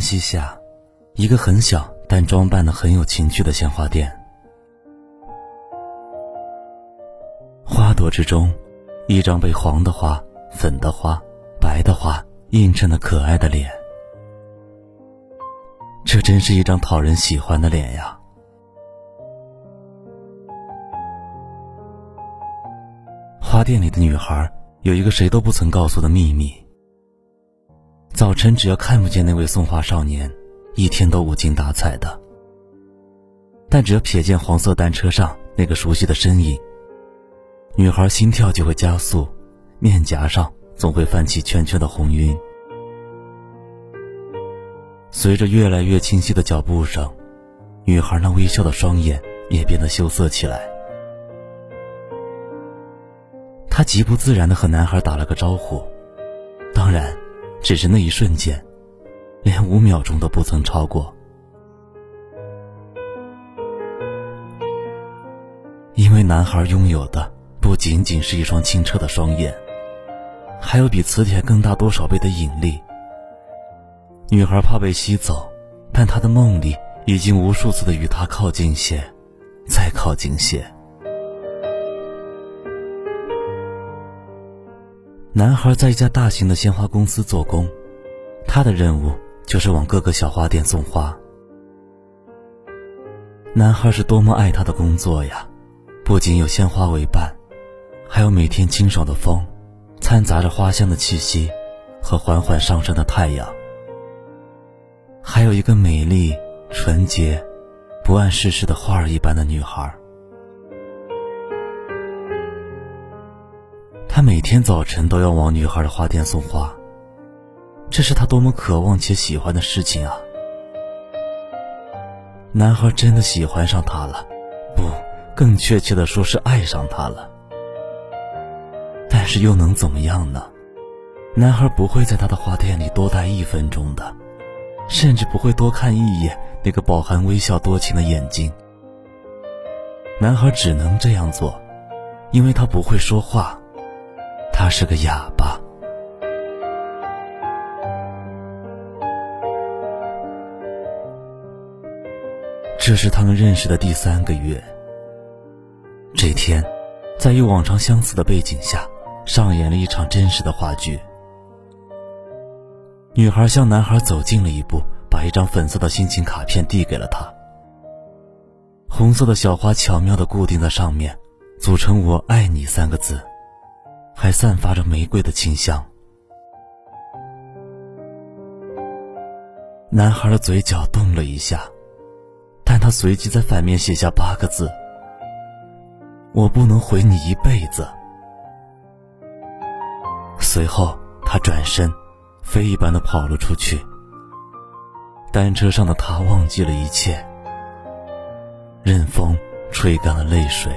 晨曦下，一个很小但装扮的很有情趣的鲜花店。花朵之中，一张被黄的花、粉的花、白的花映衬的可爱的脸。这真是一张讨人喜欢的脸呀！花店里的女孩有一个谁都不曾告诉的秘密。早晨，只要看不见那位送花少年，一天都无精打采的。但只要瞥见黄色单车上那个熟悉的身影，女孩心跳就会加速，面颊上总会泛起圈圈的红晕。随着越来越清晰的脚步声，女孩那微笑的双眼也变得羞涩起来。她极不自然的和男孩打了个招呼，当然。只是那一瞬间，连五秒钟都不曾超过。因为男孩拥有的不仅仅是一双清澈的双眼，还有比磁铁更大多少倍的引力。女孩怕被吸走，但她的梦里已经无数次的与他靠近些，再靠近些。男孩在一家大型的鲜花公司做工，他的任务就是往各个小花店送花。男孩是多么爱他的工作呀！不仅有鲜花为伴，还有每天清爽的风，掺杂着花香的气息，和缓缓上升的太阳，还有一个美丽、纯洁、不谙世事的花儿一般的女孩。他每天早晨都要往女孩的花店送花，这是他多么渴望且喜欢的事情啊！男孩真的喜欢上她了，不，更确切的说是爱上她了。但是又能怎么样呢？男孩不会在他的花店里多待一分钟的，甚至不会多看一眼那个饱含微笑多情的眼睛。男孩只能这样做，因为他不会说话。他是个哑巴。这是他们认识的第三个月。这天，在与往常相似的背景下，上演了一场真实的话剧。女孩向男孩走近了一步，把一张粉色的心情卡片递给了他。红色的小花巧妙的固定在上面，组成“我爱你”三个字。还散发着玫瑰的清香。男孩的嘴角动了一下，但他随即在反面写下八个字：“我不能回你一辈子。”随后，他转身，飞一般的跑了出去。单车上的他忘记了一切，任风吹干了泪水。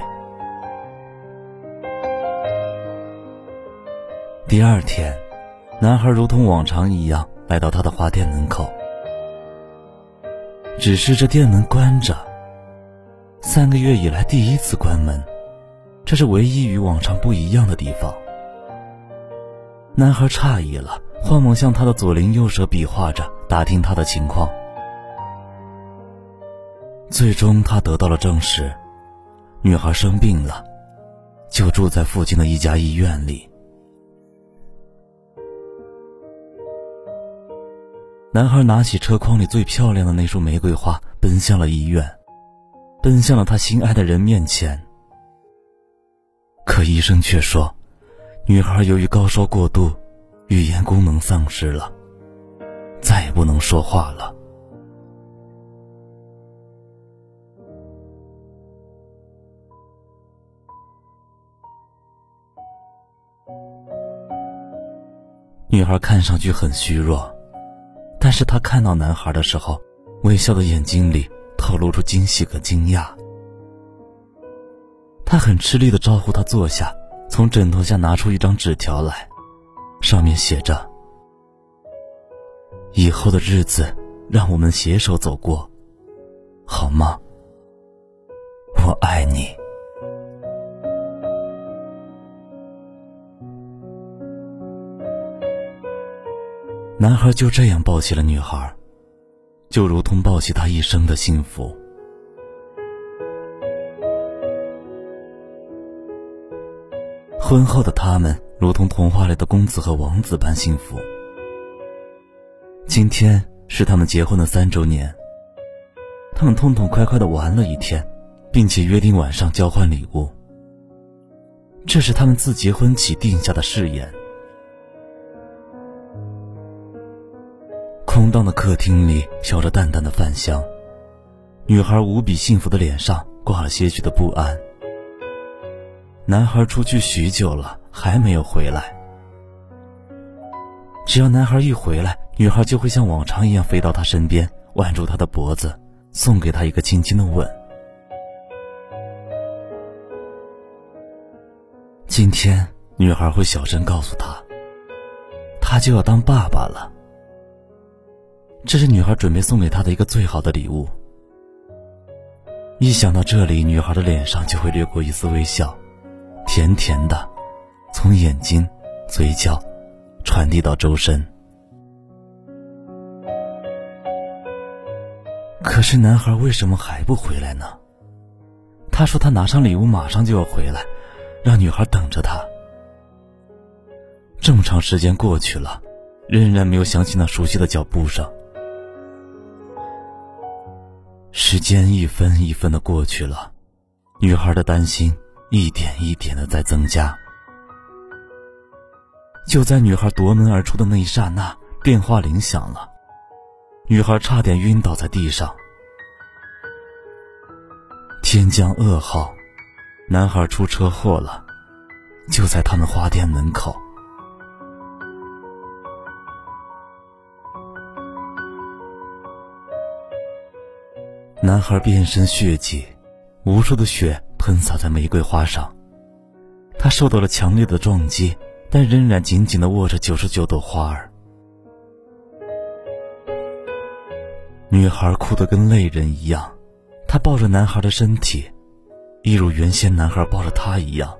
第二天，男孩如同往常一样来到他的花店门口，只是这店门关着。三个月以来第一次关门，这是唯一与往常不一样的地方。男孩诧异了，慌忙向他的左邻右舍比划着，打听他的情况。最终，他得到了证实：女孩生病了，就住在附近的一家医院里。男孩拿起车筐里最漂亮的那束玫瑰花，奔向了医院，奔向了他心爱的人面前。可医生却说，女孩由于高烧过度，语言功能丧失了，再也不能说话了。女孩看上去很虚弱，但是她看到男孩的时候，微笑的眼睛里透露出惊喜和惊讶。她很吃力的招呼他坐下，从枕头下拿出一张纸条来，上面写着：“以后的日子，让我们携手走过，好吗？我爱你。”男孩就这样抱起了女孩，就如同抱起他一生的幸福。婚后的他们如同童话里的公子和王子般幸福。今天是他们结婚的三周年，他们痛痛快快的玩了一天，并且约定晚上交换礼物。这是他们自结婚起定下的誓言。空荡的客厅里飘着淡淡的饭香，女孩无比幸福的脸上挂了些许的不安。男孩出去许久了，还没有回来。只要男孩一回来，女孩就会像往常一样飞到他身边，挽住他的脖子，送给他一个轻轻的吻。今天，女孩会小声告诉他，他就要当爸爸了。这是女孩准备送给他的一个最好的礼物。一想到这里，女孩的脸上就会掠过一丝微笑，甜甜的，从眼睛、嘴角传递到周身。可是男孩为什么还不回来呢？他说他拿上礼物马上就要回来，让女孩等着他。这么长时间过去了，仍然没有响起那熟悉的脚步声。时间一分一分的过去了，女孩的担心一点一点的在增加。就在女孩夺门而出的那一刹那，电话铃响了，女孩差点晕倒在地上。天降噩耗，男孩出车祸了，就在他们花店门口。男孩变身血迹，无数的血喷洒在玫瑰花上。他受到了强烈的撞击，但仍然紧紧的握着九十九朵花儿。女孩哭得跟泪人一样，她抱着男孩的身体，一如原先男孩抱着她一样。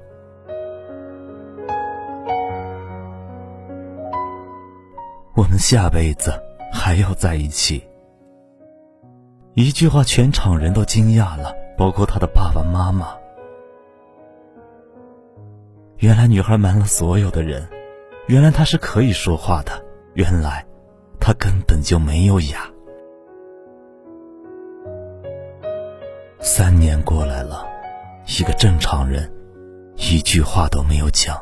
我们下辈子还要在一起。一句话，全场人都惊讶了，包括他的爸爸妈妈。原来女孩瞒了所有的人，原来她是可以说话的，原来她根本就没有哑。三年过来了，一个正常人，一句话都没有讲。